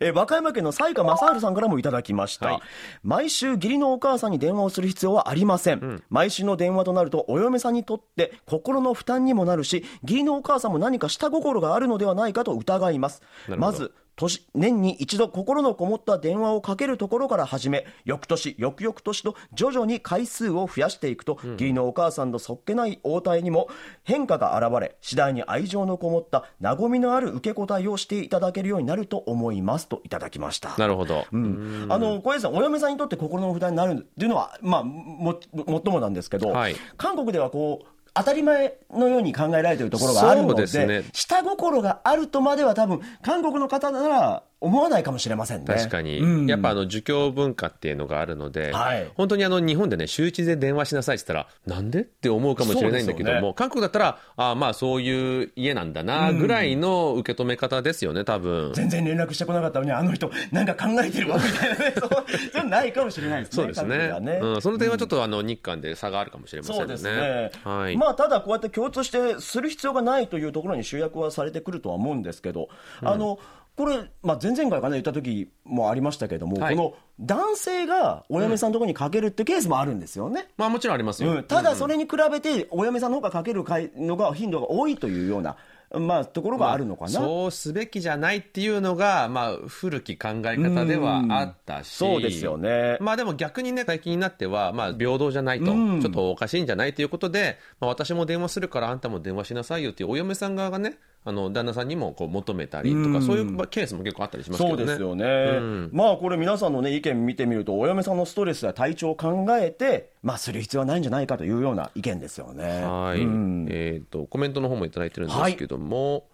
Speaker 1: えー和歌山県の西川正治さんからもいただきました。
Speaker 2: はい。
Speaker 1: 毎週義理のお母さんに電話をする必要はありません。毎週の電話となるとお嫁さんにとって心の負担にもなるし、義理のお母さんも何か下心があるのではないかと疑います。まず、年年に一度心のこもった電話をかけるところから始め翌年翌々年と徐々に回数を増やしていくと、義理のお母さんのそっけない応対にも変化が現れ次第に愛情のこもった和みのある受け答えをしていただけるようになると思います。といただきました。
Speaker 2: なるほど、
Speaker 1: うん。あの小林さん、お嫁さんにとって心の負担になるっていうのは、まあ、ももっともなんですけど、
Speaker 2: はい。
Speaker 1: 韓国ではこう当たり前のように考えられているところがあるので
Speaker 2: ですね。
Speaker 1: 下心があるとまでは多分韓国の方なら思わないかもしれませんね。
Speaker 2: 確かに、
Speaker 1: うん。
Speaker 2: やっぱあの儒教文化っていうのがあるので、
Speaker 1: はい。
Speaker 2: 本当にあの日本でね、週一で電話しなさいって言ったら、なんでって思うかもしれないんだけども、
Speaker 1: ね。
Speaker 2: 韓国だったら、あまあそういう家なんだなぐらいの受け止め方ですよね、多分。
Speaker 1: 全然連絡してこなかったのに、あの人、なんか考えてるわみたいなね、[LAUGHS] そうそういうのないかもしれないですね、
Speaker 2: そうですね。
Speaker 1: 韓国では
Speaker 2: うん、その点はちょっとあの日韓で差があるかもしれませんね。
Speaker 1: そうですね、
Speaker 2: はい。
Speaker 1: まあ、ただ、こうやって共通してする必要がないというところに集約はされてくるとは思うんですけど、あのこれ、まあ、前々回かな、言った時もありましたけども、
Speaker 2: はい
Speaker 1: この男性がお嫁さんのところにかけるってケースもあるんですよね。
Speaker 2: まあもちろんありますよ。
Speaker 1: うん、ただ、それに比べて、お嫁さんの方がかける回のが頻度が多いというような、まあ、ところがあるのかな。
Speaker 2: そうすべきじゃないっていうのが、まあ、古き考え方ではあったし、
Speaker 1: そうですよね
Speaker 2: まあでも逆にね、最近になっては、まあ平等じゃないと、ちょっとおかしいんじゃないということで、まあ私も電話するからあんたも電話しなさいよっていうお嫁さん側がね、あの、旦那さんにもこう求めたりとか、そういうケースも結構あったりしますけどね。
Speaker 1: そうですよね、まあこれ、皆さんの、ね、意見見てみると、お嫁さんのストレスや体調を考えて、まあ、する必要はないんじゃないかというような意見ですよね。
Speaker 2: はい、
Speaker 1: うん
Speaker 2: えっ、と、コメントの方もいただいてるんですけども、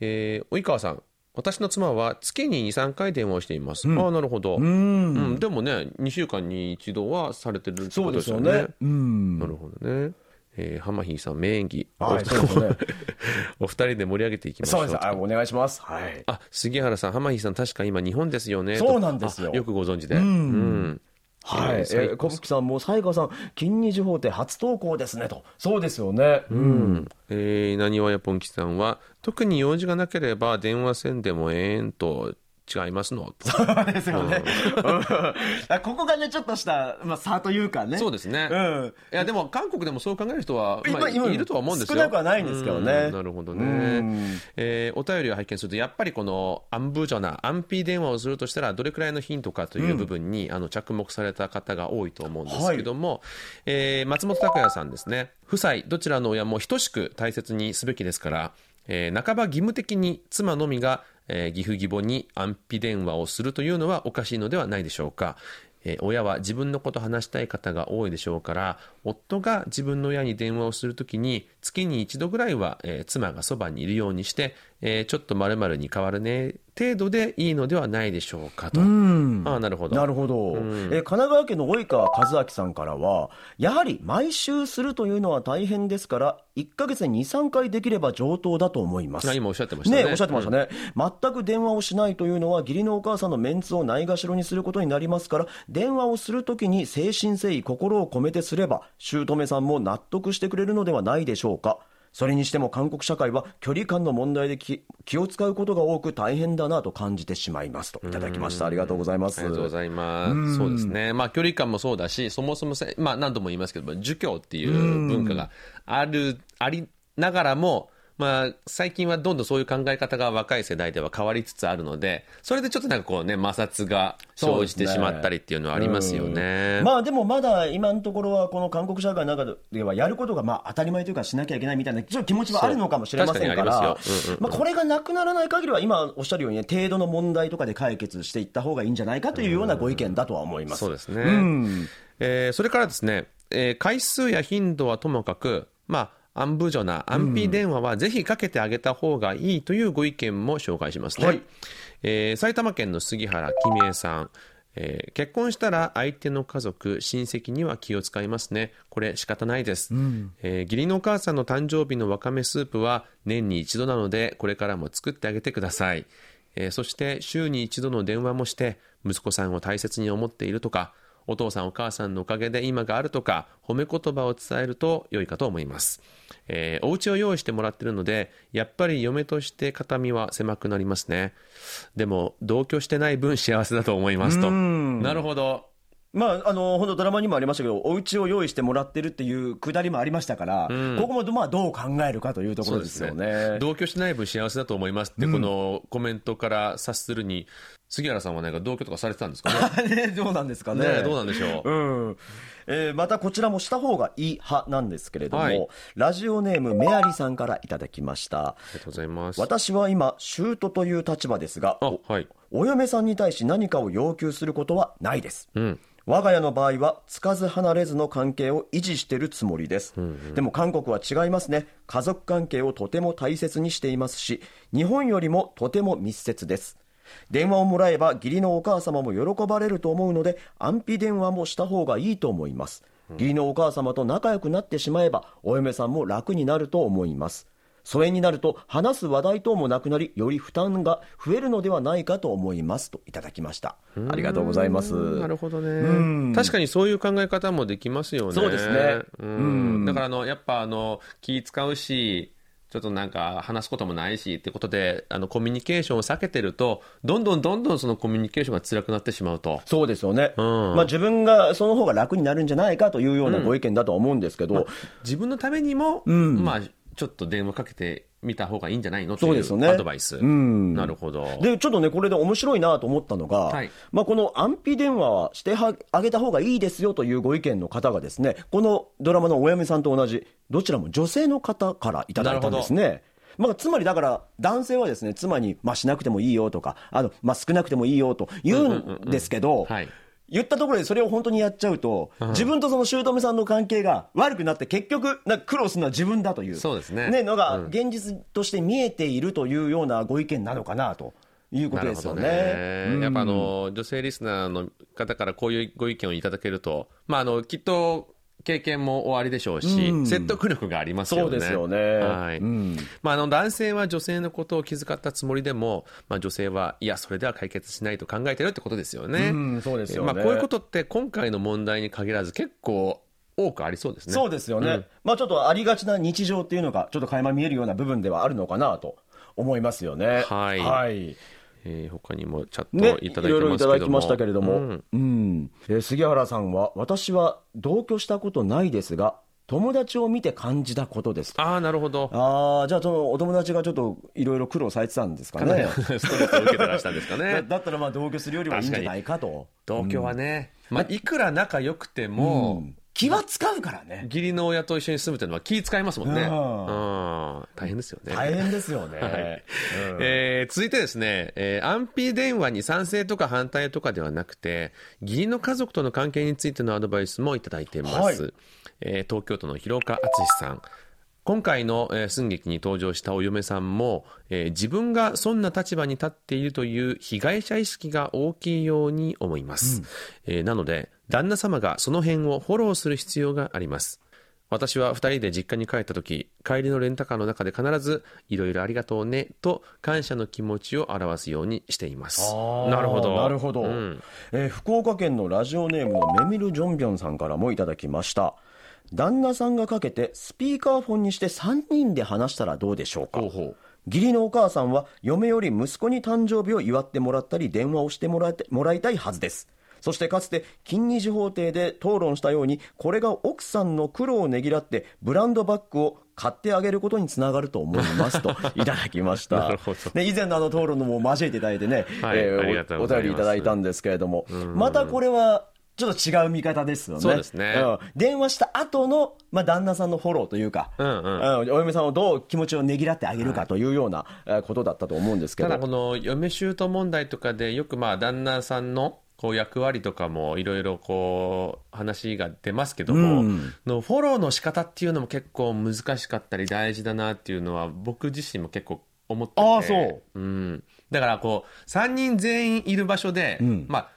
Speaker 2: えー及川さん。私の妻は月に2、3回電話をしています。ああ、なるほど。うん、でもね、2週間に一度はされてるって
Speaker 1: そうで
Speaker 2: ことですすよね。
Speaker 1: よね。うん
Speaker 2: なるほどね。えー、浜比さん、名演技。
Speaker 1: はい [LAUGHS]
Speaker 2: お二人で盛り上げていきましょう。
Speaker 1: そうです。あお願いします。はい。
Speaker 2: あ、杉原さん、浜比さん、確か今日本ですよね。
Speaker 1: そうなんですよ
Speaker 2: よくご存知で。うん。
Speaker 1: はい。え
Speaker 2: えー
Speaker 1: 小吹さんも、西川さん、金二時報って初投稿ですねと。そうですよね。うん。
Speaker 2: えー、なにわやぽんきさんは、特に用事がなければ電話せんでもええんと違いますの？
Speaker 1: そうですよね。うん [LAUGHS] あここがね、ちょっとした、まあ、差というかね。
Speaker 2: そうですね。
Speaker 1: うん。
Speaker 2: いや、でも韓国でもそう考える人は、まあ、
Speaker 1: 今今
Speaker 2: いるとは思うんですよ。
Speaker 1: 少なくはないんですけどね
Speaker 2: うんなるほど
Speaker 1: う
Speaker 2: ね
Speaker 1: ん。
Speaker 2: えーお便りを拝見すると、やっぱりこのアンブジョナ、安否電話をするとしたら、どれくらいのヒントかという部分に、あの着目された方が多いと思うんですけども、えー松本拓也さんですね。夫妻、どちらの親も等しく大切にすべきですから、えー半ば義務的に妻のみが、えー義父義母に安否電話をするというのはおかしいのではないでしょうか。えー親は自分のこと話したい方が多いでしょうから、夫が自分の親に電話をするときに月に一度ぐらいは、えー妻がそばにいるようにして、えーちょっと〇〇に変わるね程度でいいのではないでしょうかと。
Speaker 1: うん。
Speaker 2: ああなるほど。
Speaker 1: なるほど、えー神奈川県の及川和明さんからは、やはり毎週するというのは大変ですから、1ヶ月に2、3回できれば上等だと思います。
Speaker 2: あ今おっしゃってましたね。
Speaker 1: ねおっしゃってましたね、全く電話をしないというのは、義理のお母さんのメンツをないがしろにすることになりますから、電話をするときに誠心誠意、心を込めてすれば、姑さんも納得してくれるのではないでしょうか。それにしても韓国社会は距離感の問題で気気を使うことが多く大変だなと感じてしまいますといただきました。ありがとうございます。
Speaker 2: ありがとうございます。そうですね。まあ、距離感もそうだし、そもそもせ、まあ、何度も言いますけども、儒教っていう文化がある、ありながらも、まあ、最近はどんどんそういう考え方が若い世代では変わりつつあるので、それでちょっとなんかこうね、摩擦が生じてしまったりっていうのはありますよね。
Speaker 1: まあでもまだ今のところはこの韓国社会の中ではやることがまあ当たり前というかしなきゃいけないみたいなちょっと気持ちはあるのかもしれませんから
Speaker 2: ますようんうん
Speaker 1: まあこれがなくならない限りは今おっしゃるようにね程度の問題とかで解決していった方がいいんじゃないかというようなご意見だとは思います。
Speaker 2: そうですね。
Speaker 1: うん
Speaker 2: えーそれからですね、えー回数や頻度はともかく、まあ、アンブジョな安否電話はぜひかけてあげた方がいいというご意見も紹介しますね。
Speaker 1: はい
Speaker 2: えー埼玉県の杉原君江さん。えー結婚したら相手の家族、親戚には気を使いますね。これ仕方ないです。えー義理のお母さんの誕生日のわかめスープは年に一度なので、これからも作ってあげてください。えーそして週に一度の電話もして、息子さんを大切に思っているとか、お父さんお母さんのおかげで今があるとか、褒め言葉を伝えると良いかと思います。えーお家を用意してもらってるので、やっぱり嫁として肩身は狭くなりますね。でも、同居してない分幸せだと思いますと。なるほど。
Speaker 1: まあ、あの本当、ドラマにもありましたけど、お家を用意してもらってるっていうくだりもありましたから、ここもまあどう考えるかというところですよね。
Speaker 2: 同居しない分幸せだと思いますって、このコメントから察するに、杉原さんはなんか同居とかされてたんですかね？[LAUGHS]
Speaker 1: ねどうなんですかね。
Speaker 2: ねどうなんでしょう。
Speaker 1: うんえーまたこちらもした方がいい派なんですけれども、
Speaker 2: はい。
Speaker 1: ラジオネームメアリさんからいただきました。
Speaker 2: ありがとうございます。
Speaker 1: 私は今姑という立場ですが
Speaker 2: あ
Speaker 1: お、
Speaker 2: はい。
Speaker 1: お嫁さんに対し何かを要求することはないです、
Speaker 2: うん。
Speaker 1: 我が家の場合はつかず離れずの関係を維持しているつもりです、でも韓国は違いますね。家族関係をとても大切にしていますし日本よりもとても密接です電話をもらえば義理のお母様も喜ばれると思うので安否電話もした方がいいと思います。義理のお母様と仲良くなってしまえばお嫁さんも楽になると思います。疎遠になると話す話題等もなくなりより負担が増えるのではないかと思います。といただきました。ありがとうございます。
Speaker 2: なるほどね。確かにそういう考え方もできますよね。
Speaker 1: そうですね。
Speaker 2: うん。
Speaker 1: うん。
Speaker 2: だからあの、やっぱあの、気使うし、ちょっとなんか話すこともないしってことで、あの、コミュニケーションを避けてると、どんどんどんどんそのコミュニケーションが辛くなってしまうと。
Speaker 1: そうですよね、
Speaker 2: うん。
Speaker 1: まあ、自分がその方が楽になるんじゃないかというようなご意見だとは思うんですけど、
Speaker 2: 自分のためにも、
Speaker 1: ん。
Speaker 2: まあ、ちょっと電話かけてみた方がいいんじゃないの？というアドバイス。
Speaker 1: うん
Speaker 2: なるほど。
Speaker 1: でちょっとね、これで面白いなと思ったのが、
Speaker 2: はい
Speaker 1: まあ、この安否電話はしてはあげた方がいいですよというご意見の方がですね、このドラマのお嫁さんと同じ、どちらも女性の方からいただいたんですね。まあ、つまりだから、男性はですね、妻に、まあ、しなくてもいいよとか、あの、まあ、少なくてもいいよと言うんですけど、
Speaker 2: はい。
Speaker 1: 言ったところでそれを本当にやっちゃうと、自分とその姑さんの関係が悪くなって、結局、な苦労するのは自分だという、
Speaker 2: そうですね。
Speaker 1: のが
Speaker 2: うん。
Speaker 1: 現実として見えているというようなご意見なのかなということですよね。
Speaker 2: ね。
Speaker 1: うん。
Speaker 2: やっぱあの女性リスナーの方からこういうご意見をいただけると、まあ、あのきっと経験もおありでしょうし、
Speaker 1: うん。
Speaker 2: 説得力がありますよね。
Speaker 1: そうですよね。
Speaker 2: はい。
Speaker 1: うん。
Speaker 2: まあ、あの男性は女性のことを気遣ったつもりでも、まあ、女性はいや、それでは解決しないと考えてるってことですよね。
Speaker 1: うんそうですよね。
Speaker 2: まあ、こういうことって今回の問題に限らず結構多くありそうですね。
Speaker 1: そうですよね、
Speaker 2: うん。
Speaker 1: まあ、ちょっとありがちな日常っていうのが、ちょっと垣間見えるような部分ではあるのかなと思いますよね。
Speaker 2: はい。
Speaker 1: はい
Speaker 2: えー他にもチャッ
Speaker 1: ね、
Speaker 2: トいただいて
Speaker 1: いろいろい
Speaker 2: ますけども。
Speaker 1: ただきましたけれども、
Speaker 2: う
Speaker 1: うんんえー杉原さんは、私は同居したことないですが、友達を見て感じたことです。
Speaker 2: ああ、なるほど。
Speaker 1: ああ、じゃあ、そのお友達がちょっといろいろ苦労されてたんですかね。[LAUGHS]
Speaker 2: ストレスを受けてらしたんですか
Speaker 1: だ
Speaker 2: ね。[LAUGHS]
Speaker 1: だったら、まあ同居するよりはいいんじゃないかと。
Speaker 2: 同居はね、まあ、いくら仲良くても、
Speaker 1: 気は使うからね
Speaker 2: 義理の親と一緒に住むというのは気使いますもんね。
Speaker 1: う
Speaker 2: うんん。大変ですよね。
Speaker 1: 大変ですよね、[LAUGHS] うん
Speaker 2: えー続いてですね、えー安否電話に賛成とか反対とかではなくて、義理の家族との関係についてのアドバイスもいただいています。
Speaker 1: はい
Speaker 2: えー東京都の広岡敦さん。今回の、えー寸劇に登場したお嫁さんも、えー自分がそんな立場に立っているという被害者意識が大きいように思います。えーなので、旦那様がその辺をフォローする必要があります。私は2人で実家に帰った時帰りのレンタカーの中で必ず「いろいろありがとうね」と感謝の気持ちを表すようにしています。なるほど。
Speaker 1: なるほど、
Speaker 2: うん。
Speaker 1: えー福岡県のラジオネームのメミル・ジョンビョンさんからもいただきました旦那さんがかけてスピーカーフォンにして3人で話したらどうでしょうか？
Speaker 2: ほうほう。
Speaker 1: 義理のお母さんは嫁より息子に誕生日を祝ってもらったり電話をしてもらえてもらいたいはずです。そしてかつて金二次法廷で討論したようにこれが奥さんの苦労をねぎらってブランドバッグを買ってあげることにつながると思いますと [LAUGHS] いただきました。
Speaker 2: なるほど。
Speaker 1: ね、以前のあの討論のも交えていただいてね、
Speaker 2: はい
Speaker 1: えーお便りいただいたんですけれども。またこれはちょっと違う見方ですよね。
Speaker 2: そうですね。
Speaker 1: ん。電話した後の、まあ、旦那さんのフォローというか、
Speaker 2: うんうん。
Speaker 1: うん。お嫁さんをどう気持ちをねぎらってあげるかというようなえーことだったと思うんですけど。
Speaker 2: ただこの嫁姑問題とかでよくまあ旦那さんのこう役割とかもいろいろこう話が出ますけども、
Speaker 1: うん。
Speaker 2: のフォローの仕方っていうのも結構難しかったり大事だなっていうのは僕自身も結構思ってて。
Speaker 1: ああそう。
Speaker 2: うん、だからこう3人全員いる場所で、
Speaker 1: ん。
Speaker 2: まあ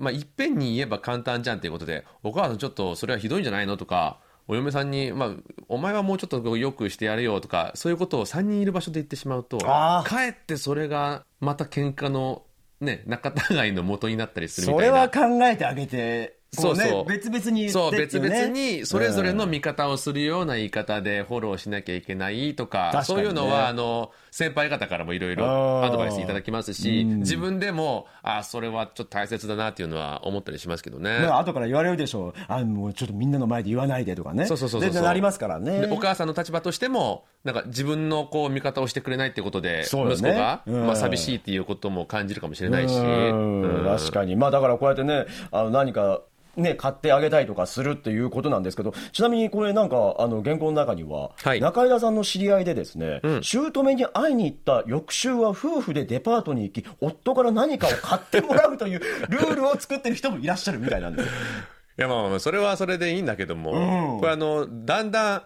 Speaker 2: まあいっぺんに言えば簡単じゃんっていうことでお母さんちょっとそれはひどいんじゃないの？とかお嫁さんに、まあ、お前はもうちょっとよくしてやれよとかそういうことを3人いる場所で言ってしまうとかえってそれがまた喧嘩のね仲違いの元になったりするみ
Speaker 1: そ
Speaker 2: たいな。
Speaker 1: れは考えてあげて、
Speaker 2: そうそう。
Speaker 1: 別々に言
Speaker 2: そう別々にそれぞれの見方をするような言い方でフォローしなきゃいけないとかそういうのはあの先輩方からもいろいろアドバイスいただきますし自分でもあそれはちょっと大切だなっていうのは思ったりしますけどね。
Speaker 1: ね後から言われるでしょう。あ、もうちょっとみんなの前で言わないでとかね。
Speaker 2: そうそうそうそう。
Speaker 1: でなりますからね。
Speaker 2: でお母さんの立場としてもなんか自分のこう見方をしてくれないってことで、息子が、
Speaker 1: うん。
Speaker 2: まあ、寂しいっていうことも感じるかもしれないし、
Speaker 1: 確かに、まあ、だからこうやってね、あの何か、ね、買ってあげたりとかするっていうことなんですけど、ちなみにこれ、なんかあの原稿の中には、
Speaker 2: はい。
Speaker 1: 中井田さんの知り合いで、ですね、姑に会いに行った翌週は夫婦でデパートに行き、夫から何かを買ってもらうという [LAUGHS] ルールを作ってる人もいらっしゃるみたいなんですよ。
Speaker 2: いやまあまあそれはそれでいいんだけども、
Speaker 1: うん。
Speaker 2: これあのだんだん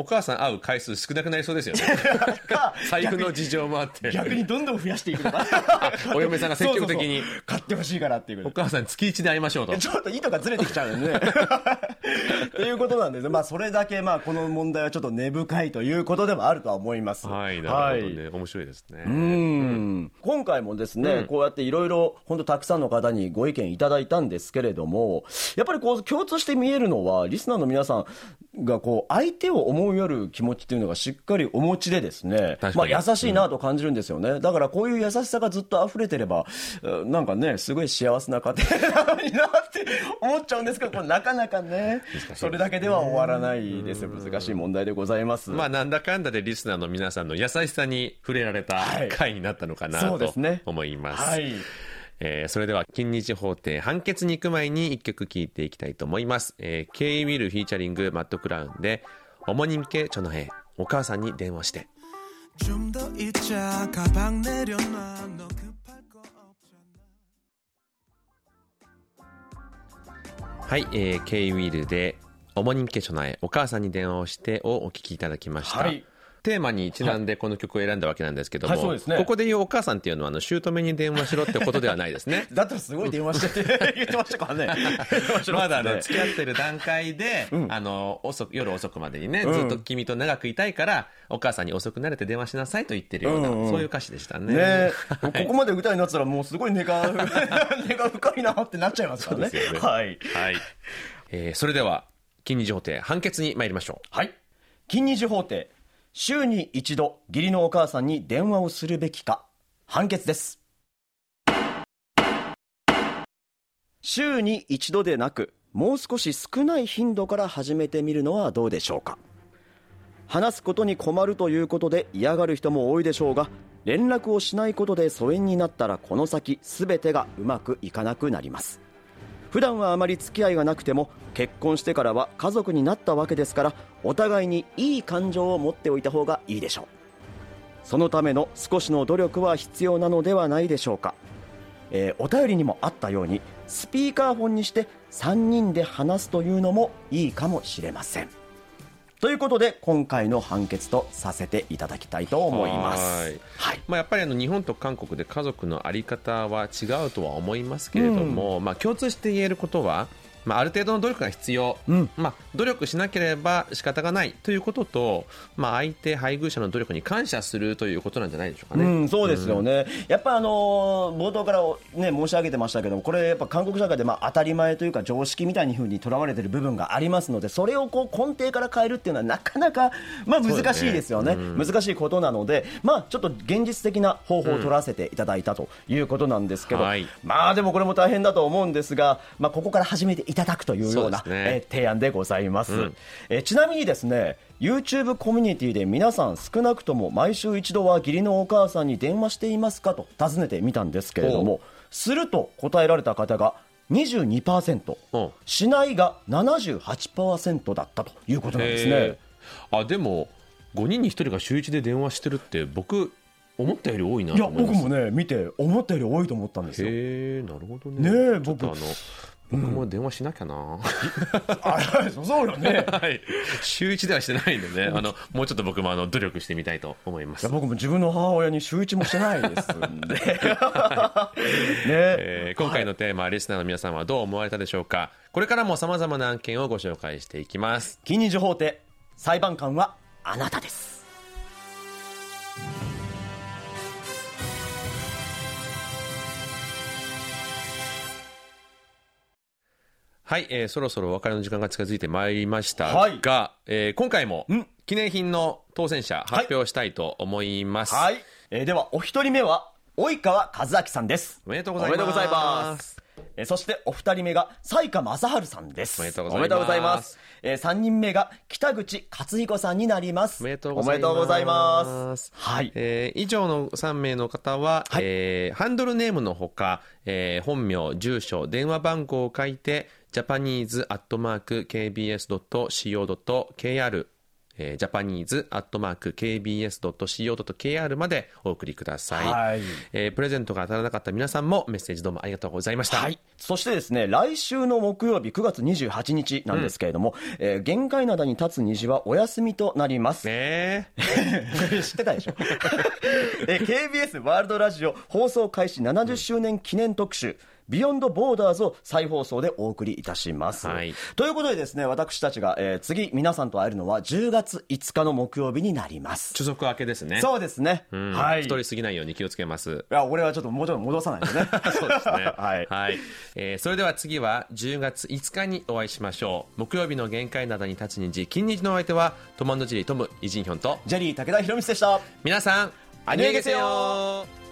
Speaker 2: お母さん会う回数少なくなりそうですよね。
Speaker 1: か [LAUGHS]
Speaker 2: 財布の事情もあって。
Speaker 1: 逆にどんどん増やしていく。の [LAUGHS] か
Speaker 2: お嫁さんが積極的に。
Speaker 1: 買ってほしいからっていう
Speaker 2: お母さん月一で会いましょうと。
Speaker 1: ちょっと意図がずれてきちゃうんで。ね。ということなんですね。まあ、それだけ、まあ、この問題はちょっと根深いということでもあるとは思います。
Speaker 2: はいなるほどね、面白いですね。
Speaker 1: うん。今回もですね、こうやっていろいろ本当たくさんの方にご意見いただいたんですけれども、やっぱりこう共通して見えるのは、リスナーの皆さんがこう相手を思いやる気持ちっていうのがしっかりお持ちでですね、まあ優しいなと感じるんですよね。だからこういう優しさがずっと溢れてれば、うんなんかね、すごい幸せな家庭な [LAUGHS] のになって思っちゃうんですけど、これなかなかね、それだけでは終わらないですよ。難しい問題でございます。
Speaker 2: まあなんだかんだでリスナーの皆さんの優しさに触れられた
Speaker 1: はい
Speaker 2: 回になったのかなと
Speaker 1: そうですね
Speaker 2: 思います、
Speaker 1: はい。
Speaker 2: えーそれでは金日法廷判決に行く前に一曲聴いていきたいと思います、えー、ケイ・ウィルフィーチャリングマット・クラウンで「 어머님께전화해お母さんに電話して」
Speaker 7: 좀 더 있자 가방 내려놔 너 급할 거 없잖아
Speaker 2: はい、えー、ケイ・ウィルで「어머님께전화해お母さんに電話をして」をお聞きいただきました、
Speaker 1: はい
Speaker 2: テーマにちなんでこの曲を選んだわけなんですけども、
Speaker 1: はいね
Speaker 2: ここで言うお母さんっていうのはあの姑に電話しろってことではないですね [LAUGHS]
Speaker 1: だったらすごい電話してって言ってましたからね。[LAUGHS]
Speaker 2: まだあの [LAUGHS] 付き合ってる段階で、あの遅く夜遅くまでにね、ずっと君と長くいたいからお母さんに遅くなれて電話しなさいと言ってるような、
Speaker 1: うんうん
Speaker 2: そういう歌詞でしたね。
Speaker 1: ねここまで歌になってたらもうすごい根が根が深いなってなっちゃいますからね。
Speaker 2: ね
Speaker 1: はい。
Speaker 2: はい、えーそれでは金日法廷判決に参りましょう。
Speaker 1: はい。金日法廷。週に一度、義理のお母さんに電話をするべきか。判決です。週に一度でなく、もう少し少ない頻度から始めてみるのはどうでしょうか。話すことに困るということで嫌がる人も多いでしょうが、連絡をしないことで疎遠になったらこの先全てがうまくいかなくなります。普段はあまり付き合いがなくても結婚してからは家族になったわけですからお互いにいい感情を持っておいた方がいいでしょう。そのための少しの努力は必要なのではないでしょうか、えーお便りにもあったようにスピーカーフォンにして3人で話すというのもいいかもしれません。ということで今回の判決とさせていただきたいと思います。
Speaker 2: はい。
Speaker 1: はい。
Speaker 2: まあ、やっぱりあの日本と韓国で家族の在り方は違うとは思いますけれども、まあ、共通して言えることは、まあ、ある程度の努力が必要、
Speaker 1: うん。
Speaker 2: まあ、努力しなければ仕方がないということと、まあ、相手配偶者の努力に感謝するということなんじゃないでしょうかね。
Speaker 1: うん、そうですよね、やっぱあのー冒頭から、ね、申し上げてましたけども、これ、やっぱ韓国社会でまあ当たり前というか、常識みたいに風にとらわれている部分がありますので、それをこう根底から変えるっていうのは、なかなか、まあ、難しいですよね、難しいことなので、まあ、ちょっと現実的な方法を取らせていただいたということなんですけど、
Speaker 2: はい。
Speaker 1: まあでもこれも大変だと思うんですが、まあ、ここから始めていただくというような
Speaker 2: そうね。
Speaker 1: えー提案でございます、
Speaker 2: うん。
Speaker 1: えーちなみにですね YouTube コミュニティで皆さん少なくとも毎週一度は義理のお母さんに電話していますかと尋ねてみたんですけれどもすると答えられた方が22%
Speaker 2: う。ん
Speaker 1: しないが78%だったということなんですね。
Speaker 2: あでも5人に1人が週1で電話してるって僕思ったより多いないと
Speaker 1: や僕もね見て思ったより多いと思ったんですよ。
Speaker 2: へえなるほどね。
Speaker 1: ねえ
Speaker 2: ちょっとあの
Speaker 1: 僕
Speaker 2: 僕も電話しなきゃな、
Speaker 1: あそうよね。
Speaker 2: はい。週1ではしてないんでね。あのもうちょっと僕もあの努力してみたいと思います。
Speaker 1: 僕も自分の母親に週一もしてないですんで。[LAUGHS] ね。
Speaker 2: えー今回のテーマ、リスナーの皆さんはどう思われたでしょうか。これからも様々な案件をご紹介していきます。
Speaker 1: 金日法廷裁判官はあなたです
Speaker 2: はい、えーそろそろお別れの時間が近づいてまいりましたが、
Speaker 1: はい。
Speaker 2: えー今回も
Speaker 1: ん。
Speaker 2: 記念品の当選者発表したいと思います、
Speaker 1: はい、えーではお一人目は及川和明さんです。
Speaker 2: おめでとうございます。
Speaker 1: おめでとうございます。えーそしてお二人目が西川正治さんです。
Speaker 2: おめでとうございます。
Speaker 1: おめでとうございます。えー三人目が北口勝彦さんになります。
Speaker 2: おめでとうございます。
Speaker 1: おめでとうございます。はい。
Speaker 2: えー以上の3名の方は、
Speaker 1: はい。
Speaker 2: えーハンドルネームのほか、えー本名、住所、電話番号を書いて、japanese.kbs.co.kr えー、ジャパニーズアットマーク KBS.CO.KR までお送りください、
Speaker 1: はい。
Speaker 2: えープレゼントが当たらなかった皆さんもメッセージどうもありがとうございました、
Speaker 1: はい。そしてですね、来週の木曜日9月28日なんですけれども、えー限界灘に立つ虹はお休みとなります。
Speaker 2: ね [LAUGHS]
Speaker 1: 知ってたでしょ？[LAUGHS] えー KBS ワールドラジオ放送開始70周年記念特集、ビヨンドボーダーズを再放送でお送りいたします。
Speaker 2: はい
Speaker 1: ということでですね、私たちが、えー次皆さんと会えるのは10月5日の木曜日になります。
Speaker 2: 初速明けですね
Speaker 1: そうですね。
Speaker 2: うん
Speaker 1: はい。
Speaker 2: 太りすぎないように気をつけます
Speaker 1: いや、俺はちょっともうちょっと戻さないとね。[LAUGHS]
Speaker 2: そうですね。[LAUGHS]
Speaker 1: はい
Speaker 2: えーそれでは次は10月5日にお会いしましょう。木曜日の限界などに立つ虹、金日のお相手は、トマンドジェリートム、イジンヒョンと、
Speaker 1: ジェリー武田博光でした。
Speaker 2: 皆さん、
Speaker 1: アニュエゲセヨ
Speaker 2: ー